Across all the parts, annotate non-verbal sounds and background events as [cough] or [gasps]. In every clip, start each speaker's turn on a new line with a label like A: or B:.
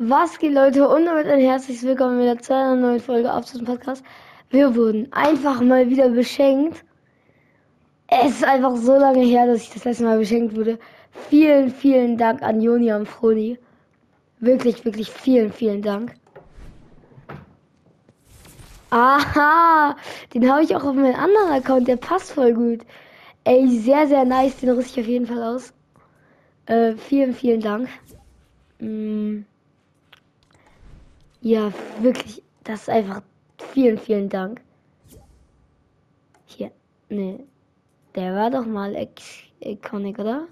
A: Was geht, Leute? Und damit ein herzliches Willkommen wieder zu einer neuen Folge auf diesem Podcast. Wir wurden einfach mal wieder beschenkt. Es ist einfach so lange her, dass ich das letzte Mal beschenkt wurde. Vielen, vielen Dank an Joni und Froni. Wirklich, wirklich vielen, vielen Dank. Aha, den habe ich auch auf meinem anderen Account. Der passt voll gut. Ey, sehr, sehr nice. Den rüste ich auf jeden Fall aus. Äh, vielen, vielen Dank. Mm. Ja, wirklich. Das ist einfach. Vielen, vielen Dank. Hier. Nee. Der war doch mal Iconic, oder?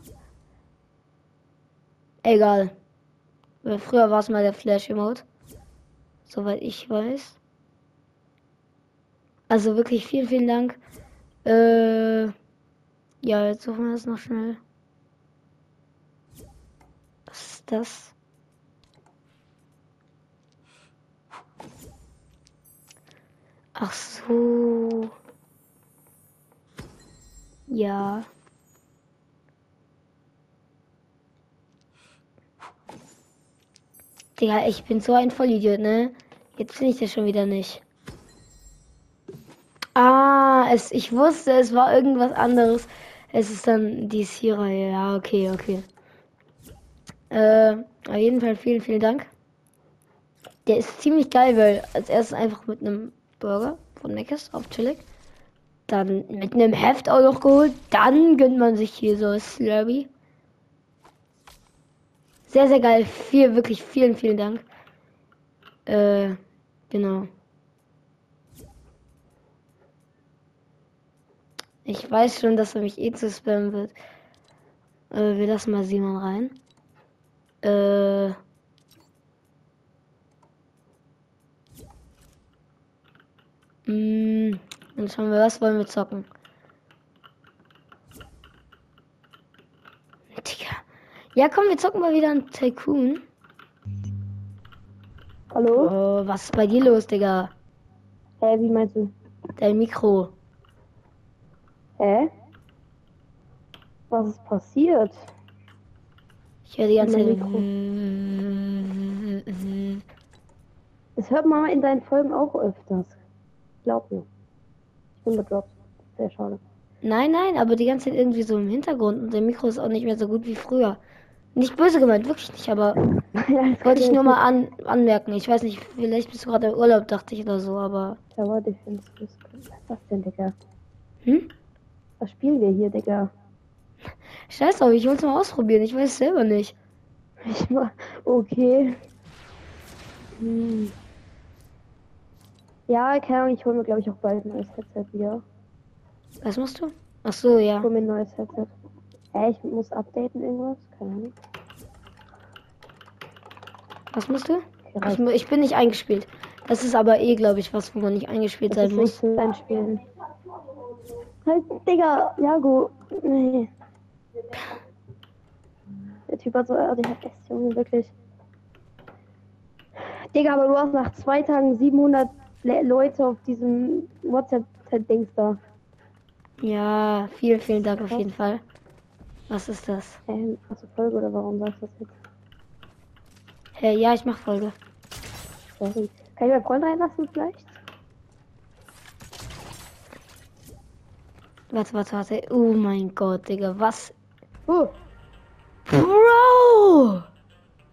A: Egal. Früher war es mal der Flash-Emote. Soweit ich weiß. Also wirklich vielen, vielen Dank. Äh, ja, jetzt suchen wir das noch schnell. Was ist das? Ach so. Ja. Digga, ich bin so ein Vollidiot, ne? Jetzt finde ich das schon wieder nicht. Ah, es, ich wusste, es war irgendwas anderes. Es ist dann die Sierra. Ja, okay, okay. Äh, auf jeden Fall vielen, vielen Dank. Der ist ziemlich geil, weil als erstes einfach mit einem Burger von Meckes auf chillig. Dann mit einem Heft auch noch geholt. Dann gönnt man sich hier so Slurpee. Sehr, sehr geil. Viel, wirklich vielen, vielen Dank. Äh, genau. Ich weiß schon, dass er mich eh zu spammen wird. Äh, wir lassen mal Simon rein. Äh. Mh, dann schauen wir, was wollen wir zocken. Digga. Ja, komm, wir zocken mal wieder ein Tycoon.
B: Hallo?
A: Oh, was ist bei dir los, Digga?
B: Hä, wie meinst du?
A: Dein Mikro.
B: Hä? Was ist passiert?
A: Ich höre die ganze Zeit.
B: Mein Das hört man in deinen Folgen auch öfters. Glaub mir. Ich bin gedroppt. Sehr schade.
A: Nein, nein, aber die ganze Zeit irgendwie so im Hintergrund und der Mikro ist auch nicht mehr so gut wie früher. Nicht böse gemeint, wirklich nicht, aber [laughs]
B: ja,
A: wollte ich nur mal an, anmerken. Ich weiß nicht, vielleicht bist du gerade im Urlaub, dachte ich oder so, aber.
B: Tower Defense. Was ist das denn, Digga?
A: Hm?
B: Was spielen wir hier, Digga?
A: Scheiß drauf, ich wollte es mal ausprobieren, ich weiß es selber nicht.
B: Ich war. Okay. Hm. Ja, keine Ahnung, ich hole mir, glaube ich, auch bald ein neues Headset wieder.
A: Was machst du? Ach so, ja.
B: Ich hole mir ein neues Headset. Hä, ich muss updaten irgendwas? Keine Ahnung.
A: Was musst du? Ich, ich bin nicht eingespielt. Das ist aber eh, glaube ich, was, wo man nicht eingespielt
B: Das
A: sein
B: ist nicht
A: muss.
B: Einspielen. Halt, Digga, Jago. Nee. Der Typ hat so ADHS, Junge, wirklich. Digga, aber du hast nach zwei Tagen 700 Le Leute auf diesem WhatsApp-Dings da.
A: Ja, vielen, vielen Dank auf jeden Fall. Was ist das?
B: Ähm, hast du Folge oder warum sagst du das jetzt?
A: Hey, ja, ich mach Folge.
B: Sorry. Kann ich meinen Freund reinlassen vielleicht?
A: Warte, warte, warte. Oh mein Gott, Digga, was?
B: Oh,
A: Bro!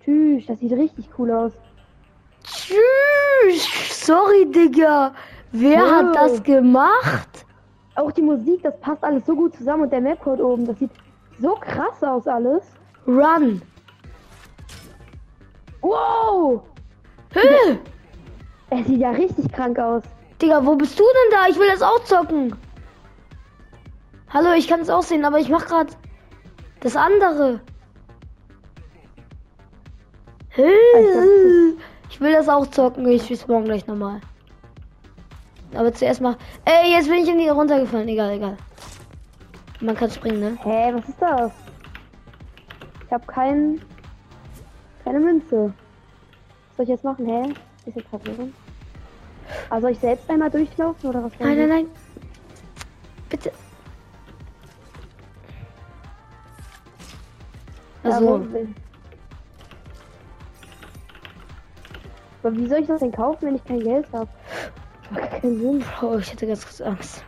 B: tschüss, das sieht richtig cool aus.
A: Tschüss! Sorry, Digga. Wer
B: Bro.
A: hat das gemacht?
B: Auch die Musik, das passt alles so gut zusammen und der Mapcode oben, das sieht so krass aus alles.
A: Run!
B: Wow!
A: Hä?
B: Es sieht ja richtig krank aus.
A: Digga, wo bist du denn da? Ich will das auch zocken. Hallo, ich kann es auch sehen, aber ich mach grad das andere. Hä? Ich will das auch zocken. Ich spiel's morgen gleich nochmal. Aber zuerst mal. Ey, jetzt bin ich in die runtergefallen. Egal, egal. Man kann springen, ne?
B: Hä, was ist das? Ich habe kein, keine Münze. Was soll ich jetzt machen? Hä? Ist jetzt verwirrend. Also soll ich selbst einmal durchlaufen oder was?
A: Nein, nein, nein. Bitte.
B: Ja,
A: Also,
B: wo- Aber wie soll ich das denn kaufen, wenn ich kein Geld habe? Macht keinen Sinn.
A: Oh, ich hatte ganz kurz Angst.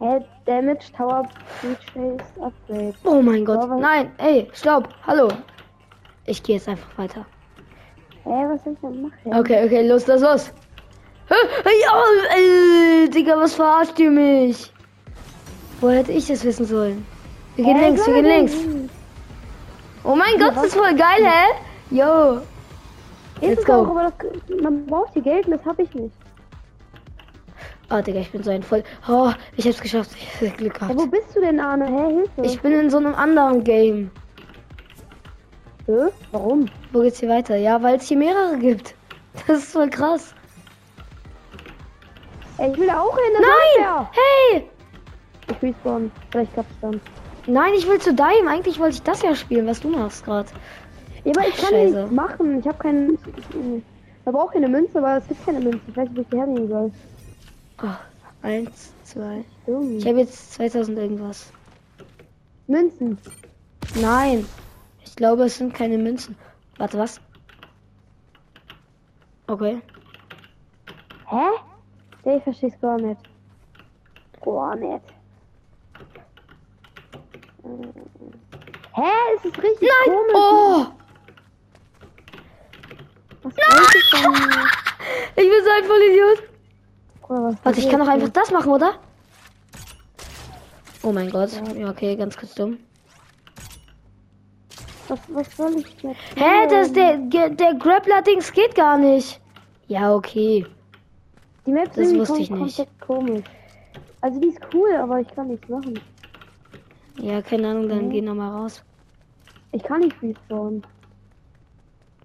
B: Hä, Damage Tower Purchase Upgrade.
A: Oh mein Gott.
B: Was-
A: Nein, ey, stopp. Hallo. Ich gehe jetzt einfach weiter.
B: Hä, was soll ich denn machen?
A: Okay, okay, los, los, los. Hä? Ja, äh, Digga, was verarscht ihr mich? Wo hätte ich das wissen sollen? Wir gehen
B: Hä,
A: links, wir gehen links. Oh mein Gott, das ist voll geil, hä? Yo. Let's
B: es auch,
A: go.
B: aber das, man braucht hier Geld und das habe ich nicht.
A: Ah, Digga, ich bin so ein voll. Oh, ich hab's geschafft. [laughs] Ich hab Glück
B: Ja,
A: gehabt.
B: wo bist du denn, Arne? Hä, Hilfe.
A: Ich bin in so einem anderen Game.
B: Hä? Warum?
A: Wo geht's hier weiter? Ja, weil es hier mehrere gibt. [laughs] Das ist voll krass.
B: Ey, ich will auch hin.
A: Nein! Hey!
B: Ich respawn. Vielleicht klappt's dann.
A: Nein, ich will zu deinem. Eigentlich wollte ich das ja spielen, was du machst gerade.
B: Ja, aber ich kann
A: Scheiße.
B: nichts machen. Ich habe keinen. Man braucht keine Münze, aber es gibt keine Münze. Ich weiß nicht, wo ich die hernehmen soll.
A: Oh, eins, zwei.
B: Dumm.
A: Ich habe jetzt 2000 irgendwas.
B: Münzen.
A: Nein. Ich glaube, es sind keine Münzen. Warte, was? Okay.
B: Hä? Ich versteh's gar nicht. Gar nicht. Äh, Hä? Es ist richtig
A: Nein!
B: komisch.
A: Oh!
B: Was wollte ich denn?
A: Ich bin so ein Vollidiot. Warte, ich kann doch einfach das machen, oder? Oh mein Gott. Ja, okay, ganz kurz dumm.
B: Was, was soll ich jetzt?
A: Hä, das,
B: tun?
A: der, der Grappler-Dings geht gar nicht. Ja, okay.
B: Die Map
A: das
B: ist
A: wusste ich nicht.
B: komisch. Also die ist cool, aber ich kann nichts machen.
A: Ja, keine Ahnung, dann
B: Mhm.
A: geh noch mal raus.
B: Ich kann nicht respawnen.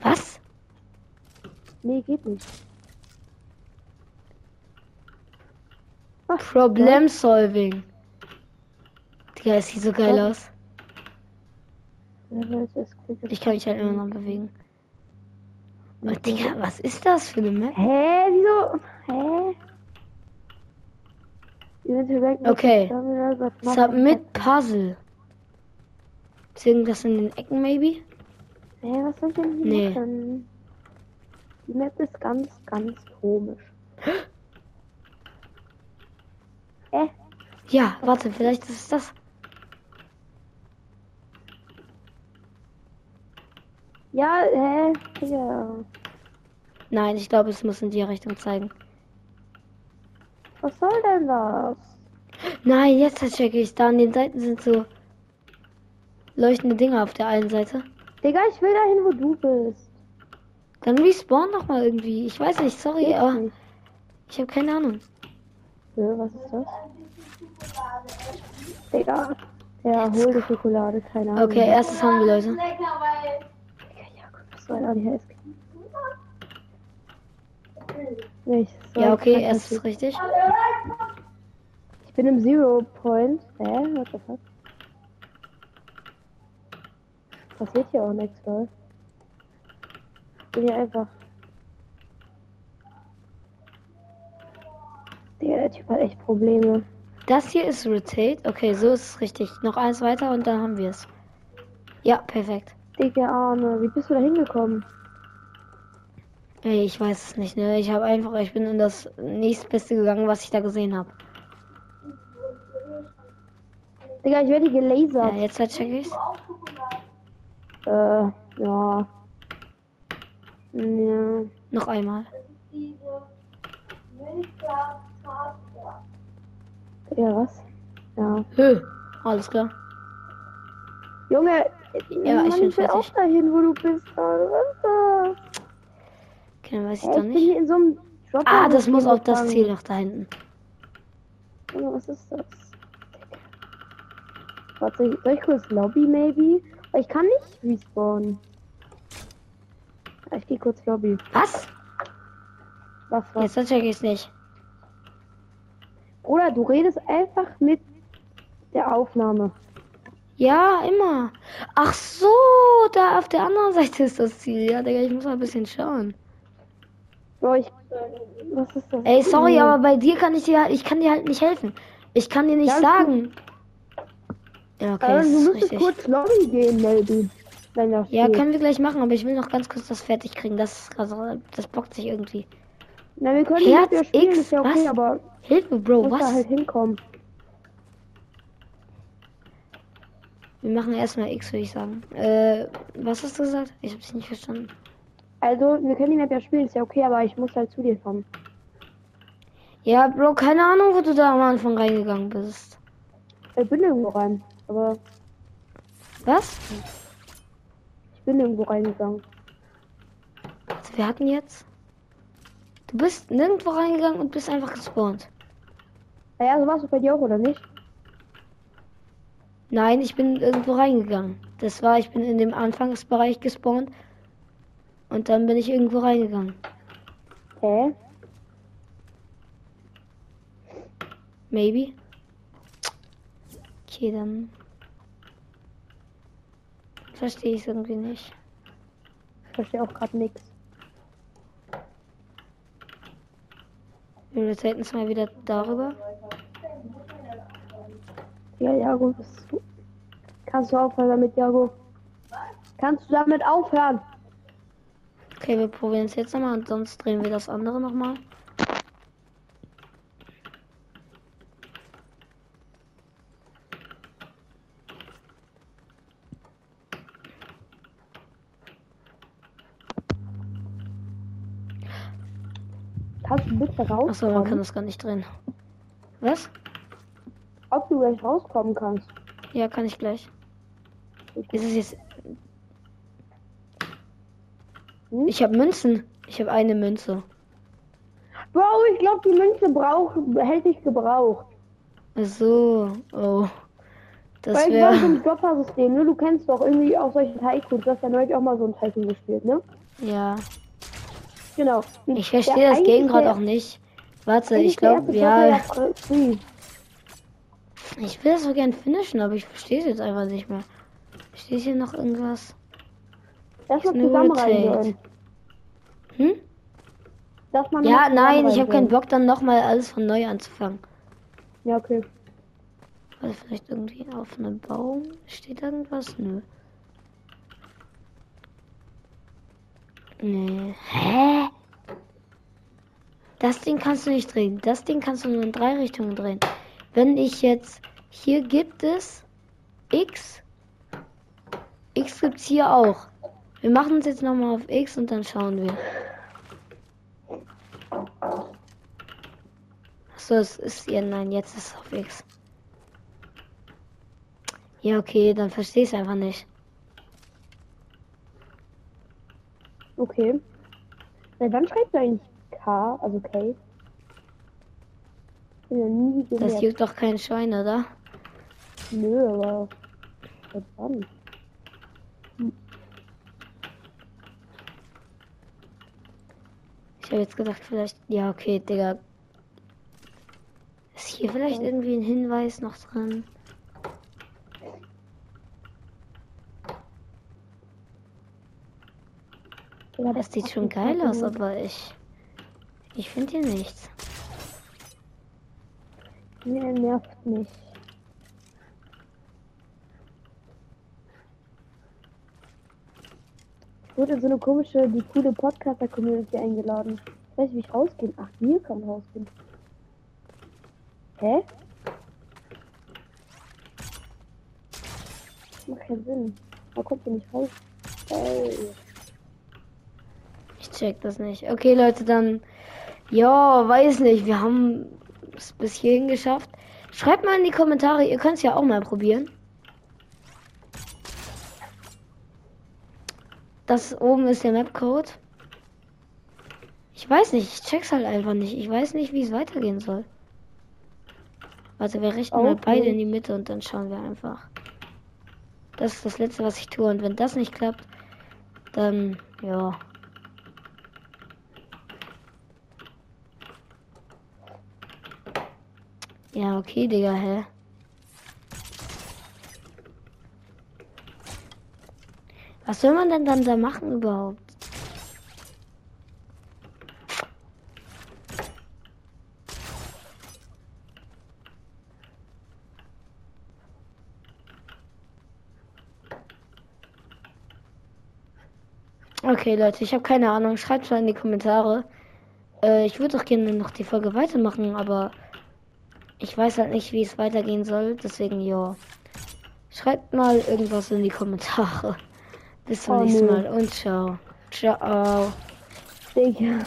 A: Was?
B: Nee, geht nicht. Ach,
A: Problem solving. Digga, es sieht so geil
B: Ja.
A: aus.
B: ja.
A: Ich kann mich halt immer noch bewegen. Oh, Digga, was ist das für eine Map?
B: Hä, wieso? Hä? With
A: Okay. Submit Puzzle. Ist irgendwas in den Ecken, maybe?
B: Hä, was soll denn hier
A: Nee.
B: machen? Die Map ist ganz, ganz komisch. [gasps] Äh,
A: Ja, warte, vielleicht ist es das.
B: ja, hä? Ja.
A: Nein, ich glaube, es muss in die Richtung zeigen.
B: Was soll denn das?
A: Nein, jetzt checke ich. Da an den Seiten sind so leuchtende Dinge auf der einen Seite.
B: Digga, ich will dahin, wo du bist.
A: Dann respawn noch mal irgendwie. Ich weiß nicht, sorry, aber ich habe keine Ahnung.
B: Hä, was ist das? Digga. Ja, hol die Schokolade, keine Ahnung.
A: Okay, erstes haben wir, Leute.
B: Ja,
A: Ja, okay, erstes
B: nicht.
A: richtig.
B: Ich bin im Zero Point. Hä? What the fuck? Passiert hier auch nichts, lol. Ich bin hier einfach. Digga, der Typ hat echt Probleme.
A: Das hier ist Rotate. Okay, so ist es richtig. Noch eins weiter und dann haben wir es. Ja, perfekt.
B: Digga, Arne, wie bist du da hingekommen?
A: Ey, ich weiß es nicht, ne? Ich habe einfach, ich bin in das nächstbeste gegangen, was ich da gesehen habe.
B: Digga, ich werde hier
A: Ja,
B: gelasert.
A: jetzt halt check ich's.
B: Äh, ja. Ja.
A: Noch einmal.
B: Ja, was? Ja.
A: Hö. Alles klar.
B: Junge,
A: Ja, ich bin fertig.
B: auch dahin, wo du bist. Arne. Was ist das?
A: Okay, dann weiß ich
B: Hä,
A: doch
B: ich bin
A: nicht.
B: hier in so einem Job.
A: Ah, das muss auf das Ziel noch da hinten.
B: Junge, was ist das? Warte, soll ich kurz Lobby, maybe? Ich kann nicht respawnen. Ich gehe kurz Lobby.
A: Was?
B: Was, was?
A: Jetzt check ich's nicht.
B: Bruder, du redest einfach mit der Aufnahme.
A: Ja, immer. Ach so, da auf der anderen Seite ist das Ziel. Ja, Digga, ich muss mal ein bisschen schauen.
B: Bro, ich. Was ist das?
A: Ey, sorry, aber bei dir kann ich dir, ich kann dir halt nicht helfen. Ich kann dir nicht
B: Ja,
A: sagen. Ja, okay, das
B: du
A: richtig.
B: kurz Lobby gehen, maybe.
A: Ja,
B: geht.
A: können wir gleich machen, aber ich will noch ganz kurz das fertig kriegen. Das, also, das bockt sich irgendwie.
B: Na, wir können
A: Herz
B: ja spielen,
A: X,
B: ist ja okay,
A: was?
B: aber
A: Hilfe, Bro,
B: muss da
A: was?
B: halt hinkommen.
A: Wir machen erstmal X, würde ich sagen. Äh, was hast du gesagt? Ich hab's nicht verstanden.
B: Also, wir können die Map ja spielen, ist ja okay, aber ich muss halt zu dir kommen.
A: Ja, Bro, keine Ahnung, wo du da am Anfang reingegangen bist.
B: Ich bin irgendwo rein, aber
A: Was?
B: Ich bin irgendwo reingegangen.
A: Also, wir hatten jetzt. Du bist nirgendwo reingegangen und bist einfach gespawnt.
B: Naja, so warst du bei dir auch, oder nicht?
A: Nein, ich bin irgendwo reingegangen. Das war, ich bin in dem Anfangsbereich gespawnt. Und dann bin ich irgendwo reingegangen.
B: Hä?
A: Maybe. Okay, dann. Verstehe ich irgendwie nicht.
B: Ich verstehe auch gerade nichts.
A: Wir rotaten es mal wieder darüber.
B: Ja, Jago, du... Kannst du aufhören damit, Jago? Kannst du damit aufhören?
A: Okay, wir probieren es jetzt nochmal und sonst drehen wir das andere nochmal.
B: Kannst du bitte
A: Achso, man kann
B: rauskommen?
A: das gar nicht drehen. Was?
B: Ob du gleich rauskommen kannst?
A: Ja, kann ich gleich. Ist es jetzt.
B: Hm?
A: Ich habe Münzen. Ich habe eine Münze.
B: Bro, ich glaube, die Münze braucht, hält nicht gebraucht.
A: Ach so. Oh. Das
B: Weil ich war ein Dropper-System, ne? Du kennst doch irgendwie auch solche Tycoons. Du hast ja neulich auch mal so ein Tycoon gespielt, ne?
A: Ja.
B: Genau.
A: Ich verstehe das Game gerade auch nicht. Warte, ich glaube, ja. Ich will das so gern finishen, aber ich verstehe es jetzt einfach nicht mehr. Steht hier noch irgendwas?
B: Lass mal zusammen reingehen.
A: Hm?
B: Lass mal
A: Ja, nein, ich habe keinen. Bock, dann nochmal alles von neu anzufangen.
B: Ja, okay.
A: Also vielleicht irgendwie auf einem Baum steht irgendwas? Nö. Nee. Hä? Das Ding kannst du nicht drehen. Das Ding kannst du nur in drei Richtungen drehen. Wenn ich jetzt hier gibt es X. X gibt's hier auch. Wir machen uns jetzt nochmal auf X und dann schauen wir. Achso, es ist ja nein, jetzt ist es auf X. Ja, okay, dann verstehe ich es einfach nicht.
B: Okay. Seit wann schreibst du eigentlich K, also K?
A: Das juckt doch kein Schwein, oder?
B: Nö, aber seit wann?
A: Ich habe jetzt gedacht, vielleicht. Ja, okay, Digga. Ist hier vielleicht irgendwie ein Hinweis noch drin?
B: Digga,
A: Das sieht schon geil aus, aber ich. Ich finde hier nichts.
B: Nee, nervt mich. Ich wurde so eine komische, die coole Podcaster-Community eingeladen. Ich weiß nicht, wie ich rausgehen. Ach, hier kann man rausgehen. Hä? Das macht keinen Sinn. Da kommt ihr nicht raus. Ey.
A: Check das nicht. Okay, Leute, dann. Ja, weiß nicht. Wir haben es bis hierhin geschafft. Schreibt mal in die Kommentare, ihr könnt es ja auch mal probieren. Das oben ist der Mapcode. Ich weiß nicht, ich check's halt einfach nicht. Ich weiß nicht, wie es weitergehen soll. Warte, wir richten mal
B: Okay.
A: beide in die Mitte und dann schauen wir einfach. Das ist das letzte, was ich tue. Und wenn das nicht klappt, dann ja. Ja, okay, Digga, hä? Was soll man denn dann da machen überhaupt? Okay, Leute, ich habe keine Ahnung. Schreibt mal in die Kommentare. Äh, ich würde auch gerne noch die Folge weitermachen, aber ich weiß halt nicht, wie es weitergehen soll. Deswegen, ja. Schreibt mal irgendwas in die Kommentare. [laughs] Bis zum
B: Oh,
A: nächsten. Mal und ciao. Ciao.
B: Digga.